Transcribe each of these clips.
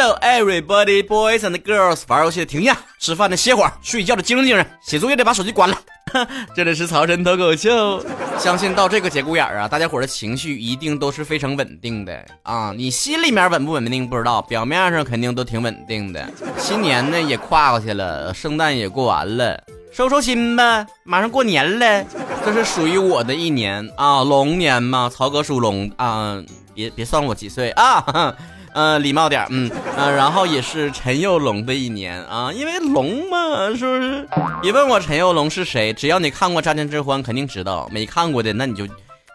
Hello everybody, boys and girls，玩游戏的停下，吃饭的歇会儿，睡觉的精神精神，写作业的把手机关了。这里是曹晨脱口秀，相信到这个节骨眼儿啊，大家伙的情绪一定都是非常稳定的啊。你心里面稳不稳定不知道，表面上肯定都挺稳定的。新年呢也跨过去了，圣诞也过完了，收收心吧，马上过年了，这是属于我的一年啊，龙年嘛，曹哥属龙啊，别别算我几岁啊。嗯，礼貌点嗯嗯，然后也是陈佑龙的一年啊，因为龙嘛，是不是？别问我陈佑龙是谁，只要你看过《战天之欢》，肯定知道；没看过的，那你就，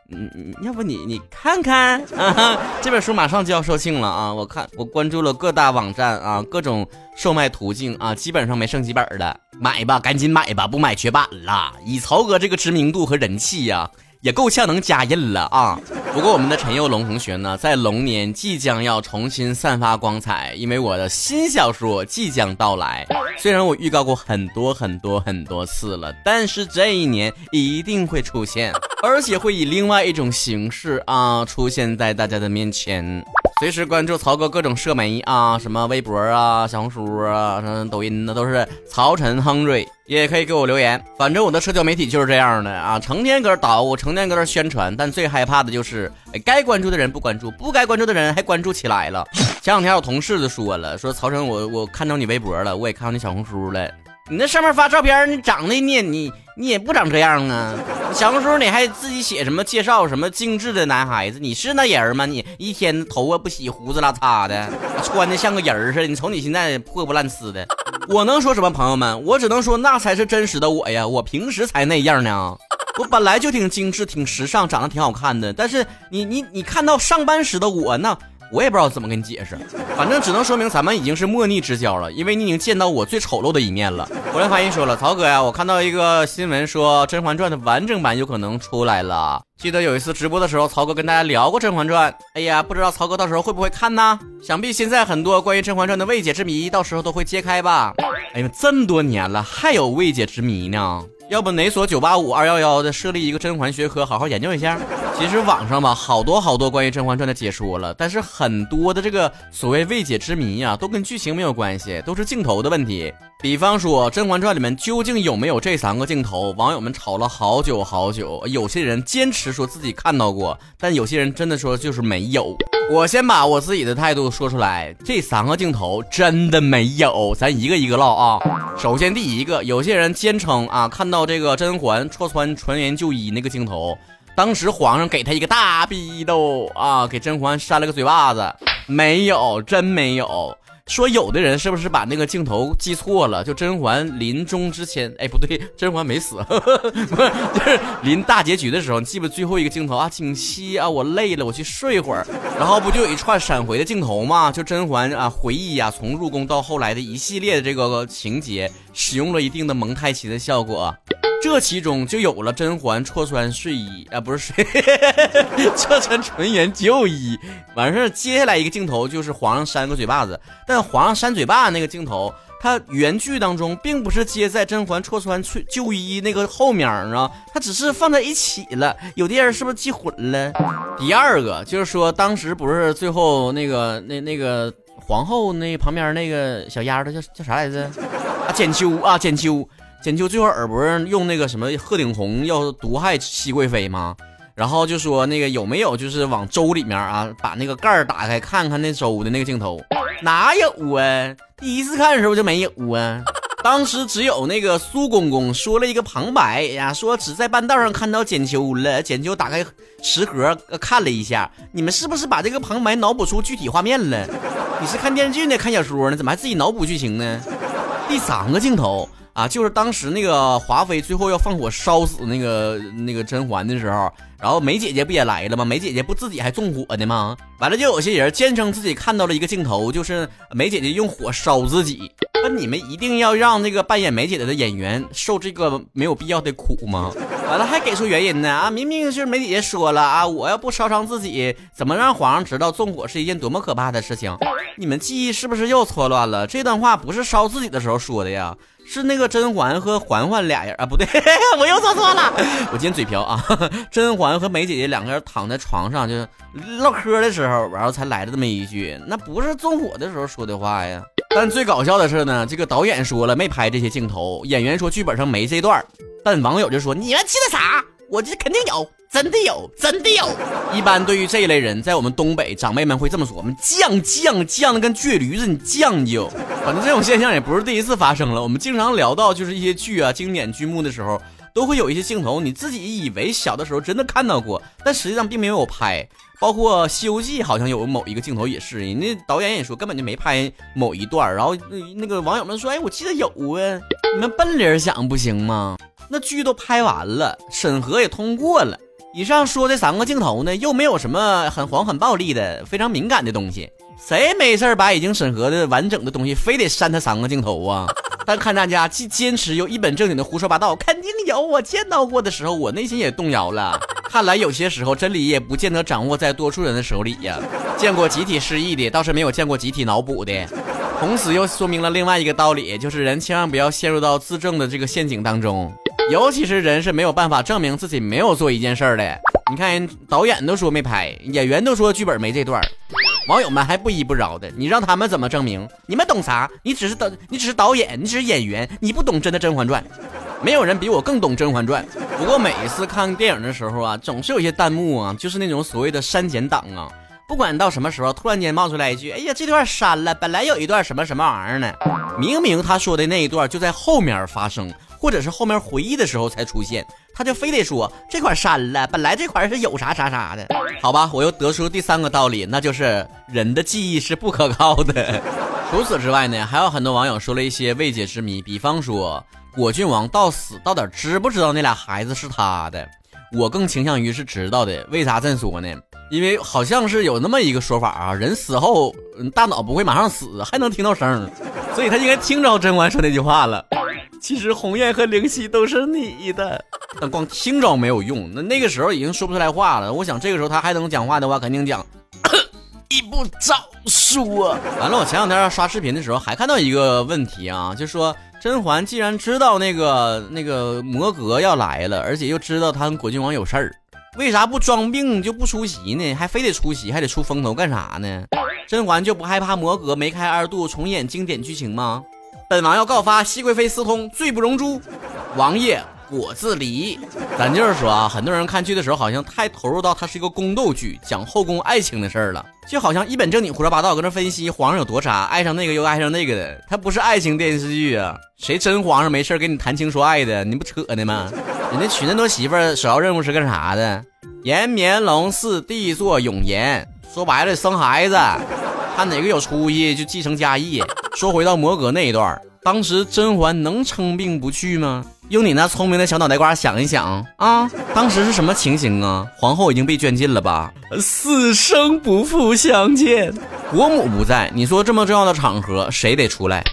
嗯，要不你你看看啊，这本书马上就要售罄了啊！我看我关注了各大网站啊，各种售卖途径啊，基本上没剩几本的，买吧，赶紧买吧，不买绝版了。以曹哥这个知名度和人气呀。也够呛能加印了啊！不过我们的陈佑龙同学呢，在龙年即将要重新散发光彩，因为我的新小说即将到来。虽然我预告过很多很多很多次了，但是这一年一定会出现，而且会以另外一种形式啊出现在大家的面前。随时关注曹哥各种社媒啊，什么微博啊、小红书啊、什么抖音的，都是曹晨亨瑞，也可以给我留言。反正我的社交媒体就是这样的啊，成天搁这捣鼓，成天搁这宣传。但最害怕的就是，该关注的人不关注，不该关注的人还关注起来了。前两天我同事就说了，说曹晨，我我看到你微博了，我也看到你小红书了。你那上面发照片，你长得你你你也不长这样啊！小红书你还自己写什么介绍什么精致的男孩子？你是那人吗？你一天头发不洗，胡子拉碴的，穿的像个人似的。你瞅你现在破不烂呲的，我能说什么？朋友们，我只能说那才是真实的我呀！我平时才那样呢，我本来就挺精致、挺时尚，长得挺好看的。但是你你你看到上班时的我那。我也不知道怎么跟你解释，反正只能说明咱们已经是莫逆之交了，因为你已经见到我最丑陋的一面了。国人发音说了，曹哥呀，我看到一个新闻说《甄嬛传》的完整版有可能出来了。记得有一次直播的时候，曹哥跟大家聊过《甄嬛传》，哎呀，不知道曹哥到时候会不会看呢？想必现在很多关于《甄嬛传》的未解之谜，到时候都会揭开吧。哎呀，这么多年了，还有未解之谜呢。要不哪所九八五二幺幺的设立一个甄嬛学科，好好研究一下。其实网上吧，好多好多关于《甄嬛传》的解说了，但是很多的这个所谓未解之谜呀，都跟剧情没有关系，都是镜头的问题。比方说《甄嬛传》里面究竟有没有这三个镜头，网友们吵了好久好久。有些人坚持说自己看到过，但有些人真的说就是没有。我先把我自己的态度说出来，这三个镜头真的没有，咱一个一个唠啊。首先第一个，有些人坚称啊，看到这个甄嬛戳穿纯元就医那个镜头，当时皇上给他一个大逼斗啊，给甄嬛扇了个嘴巴子，没有，真没有。说有的人是不是把那个镜头记错了？就甄嬛临终之前，哎，不对，甄嬛没死，不是，就是临大结局的时候，你记不最后一个镜头啊？景熙啊，我累了，我去睡会儿，然后不就有一串闪回的镜头吗？就甄嬛啊回忆呀，从入宫到后来的一系列的这个情节，使用了一定的蒙太奇的效果。这其中就有了甄嬛戳穿睡衣啊，不是睡，戳穿纯元旧衣。完事儿，接下来一个镜头就是皇上扇个嘴巴子，但皇上扇嘴巴那个镜头，它原剧当中并不是接在甄嬛戳穿睡旧衣那个后面啊，它只是放在一起了。有的人是不是记混了？第二个就是说，当时不是最后那个那那个皇后那旁边那个小丫头叫叫啥来着？啊，简秋啊，简秋。简秋最后耳不是用那个什么鹤顶红要毒害熹贵妃吗？然后就说那个有没有就是往粥里面啊把那个盖儿打开看看那粥的那个镜头？哪有啊？第一次看的时候就没有啊。当时只有那个苏公公说了一个旁白呀，说只在半道上看到简秋了。简秋打开食盒看了一下，你们是不是把这个旁白脑补出具体画面了？你是看电视剧呢，看小说呢？怎么还自己脑补剧情呢？第三个镜头。啊，就是当时那个华妃最后要放火烧死那个那个甄嬛的时候，然后梅姐姐不也来了吗？梅姐姐不自己还纵火的吗？完了，就有些人坚称自己看到了一个镜头，就是梅姐姐用火烧自己。那你们一定要让那个扮演梅姐的演员受这个没有必要的苦吗？完了还给出原因呢啊！明明是梅姐姐说了啊，我要不烧伤自己，怎么让皇上知道纵火是一件多么可怕的事情？你们记忆是不是又错乱了？这段话不是烧自己的时候说的呀，是那个甄嬛和嬛嬛俩人啊，不对，我又说错了，我今天嘴瓢啊！甄嬛和梅姐姐两个人躺在床上就唠嗑的时候，然后才来了这么一句，那不是纵火的时候说的话呀。但最搞笑的是呢，这个导演说了没拍这些镜头，演员说剧本上没这段。但网友就说：“你们气的啥？我这肯定有，真的有，真的有。”一般对于这一类人，在我们东北，长辈们会这么说：“我们犟犟犟的跟倔驴子，你犟就。”反正这种现象也不是第一次发生了。我们经常聊到就是一些剧啊、经典剧目的时候，都会有一些镜头，你自己以为小的时候真的看到过，但实际上并没有拍。包括《西游记》好像有某一个镜头也是，人家导演也说根本就没拍某一段。然后那个网友们说：“哎，我记得有啊，你们笨理想不行吗？”那剧都拍完了，审核也通过了。以上说这三个镜头呢，又没有什么很黄很暴力的、非常敏感的东西。谁没事把已经审核的完整的东西非得删他三个镜头啊？但看大家既坚持又一本正经的胡说八道，肯定有我见到过的时候，我内心也动摇了。看来有些时候真理也不见得掌握在多数人的手里呀。见过集体失忆的，倒是没有见过集体脑补的。同时又说明了另外一个道理，就是人千万不要陷入到自证的这个陷阱当中。尤其是人是没有办法证明自己没有做一件事儿的。你看，人导演都说没拍，演员都说剧本没这段，网友们还不依不饶的。你让他们怎么证明？你们懂啥？你只是导，你只是导演，你只是演员，你不懂真的《甄嬛传》。没有人比我更懂《甄嬛传》。不过每一次看电影的时候啊，总是有些弹幕啊，就是那种所谓的删减档啊，不管到什么时候，突然间冒出来一句：“哎呀，这段删了，本来有一段什么什么玩意儿呢？”明明他说的那一段就在后面发生。或者是后面回忆的时候才出现，他就非得说这块删了，本来这块是有啥啥啥的，好吧？我又得出第三个道理，那就是人的记忆是不可靠的。除此之外呢，还有很多网友说了一些未解之谜，比方说果郡王到死到底知不知道那俩孩子是他的？我更倾向于是知道的。为啥这么说呢？因为好像是有那么一个说法啊，人死后大脑不会马上死，还能听到声，所以他应该听着贞观说那句话了。其实鸿雁和灵犀都是你的，但光听着没有用。那那个时候已经说不出来话了。我想这个时候他还能讲话的话，肯定讲 你不早说。完了，我前两天刷视频的时候还看到一个问题啊，就说甄嬛既然知道那个那个魔格要来了，而且又知道他跟果郡王有事儿，为啥不装病就不出席呢？还非得出席，还得出风头干啥呢？甄嬛就不害怕魔格梅开二度重演经典剧情吗？本王要告发熹贵妃私通，罪不容诛。王爷果自离。咱就是说啊，很多人看剧的时候好像太投入到它是一个宫斗剧，讲后宫爱情的事儿了，就好像一本正经胡说八道，搁那分析皇上有多渣，爱上那个又爱上那个的。它不是爱情电视剧啊，谁真皇上没事跟你谈情说爱的？你不扯呢吗？人家娶那么多媳妇儿，首要任务是干啥的？延绵龙嗣，帝座永延。说白了，生孩子。看哪个有出息就继承家业。说回到摩格那一段，当时甄嬛能称病不去吗？用你那聪明的小脑袋瓜想一想啊，当时是什么情形啊？皇后已经被圈禁了吧？死生不复相见，国母不在，你说这么重要的场合，谁得出来？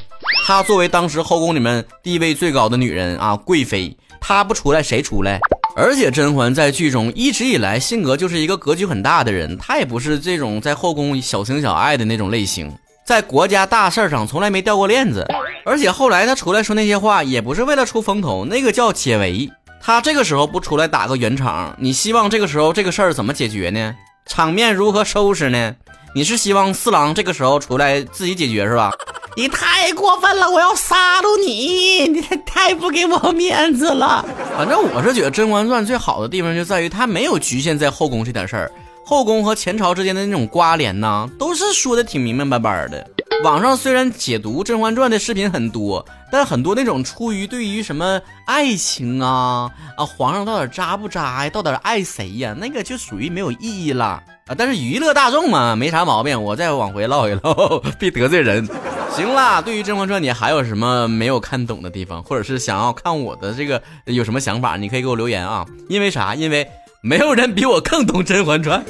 她作为当时后宫里面地位最高的女人啊，贵妃，她不出来谁出来？而且甄嬛在剧中一直以来性格就是一个格局很大的人，她也不是这种在后宫小情小爱的那种类型，在国家大事上从来没掉过链子。而且后来他出来说那些话，也不是为了出风头，那个叫解围。他这个时候不出来打个圆场，你希望这个时候这个事儿怎么解决呢？场面如何收拾呢？你是希望四郎这个时候出来自己解决是吧？你太过分了，我要杀了你！你太不给我面子了。反正我是觉得《甄嬛传》最好的地方就在于它没有局限在后宫这点事儿，后宫和前朝之间的那种瓜连呢，都是说的挺明明白白的。网上虽然解读《甄嬛传》的视频很多，但很多那种出于对于什么爱情啊啊，皇上到底渣不渣呀，到底爱谁呀，那个就属于没有意义了。啊，但是娱乐大众嘛，没啥毛病。我再往回唠一唠，别得罪人。行啦，对于《甄嬛传》，你还有什么没有看懂的地方，或者是想要看我的这个有什么想法，你可以给我留言啊。因为啥？因为没有人比我更懂《甄嬛传》。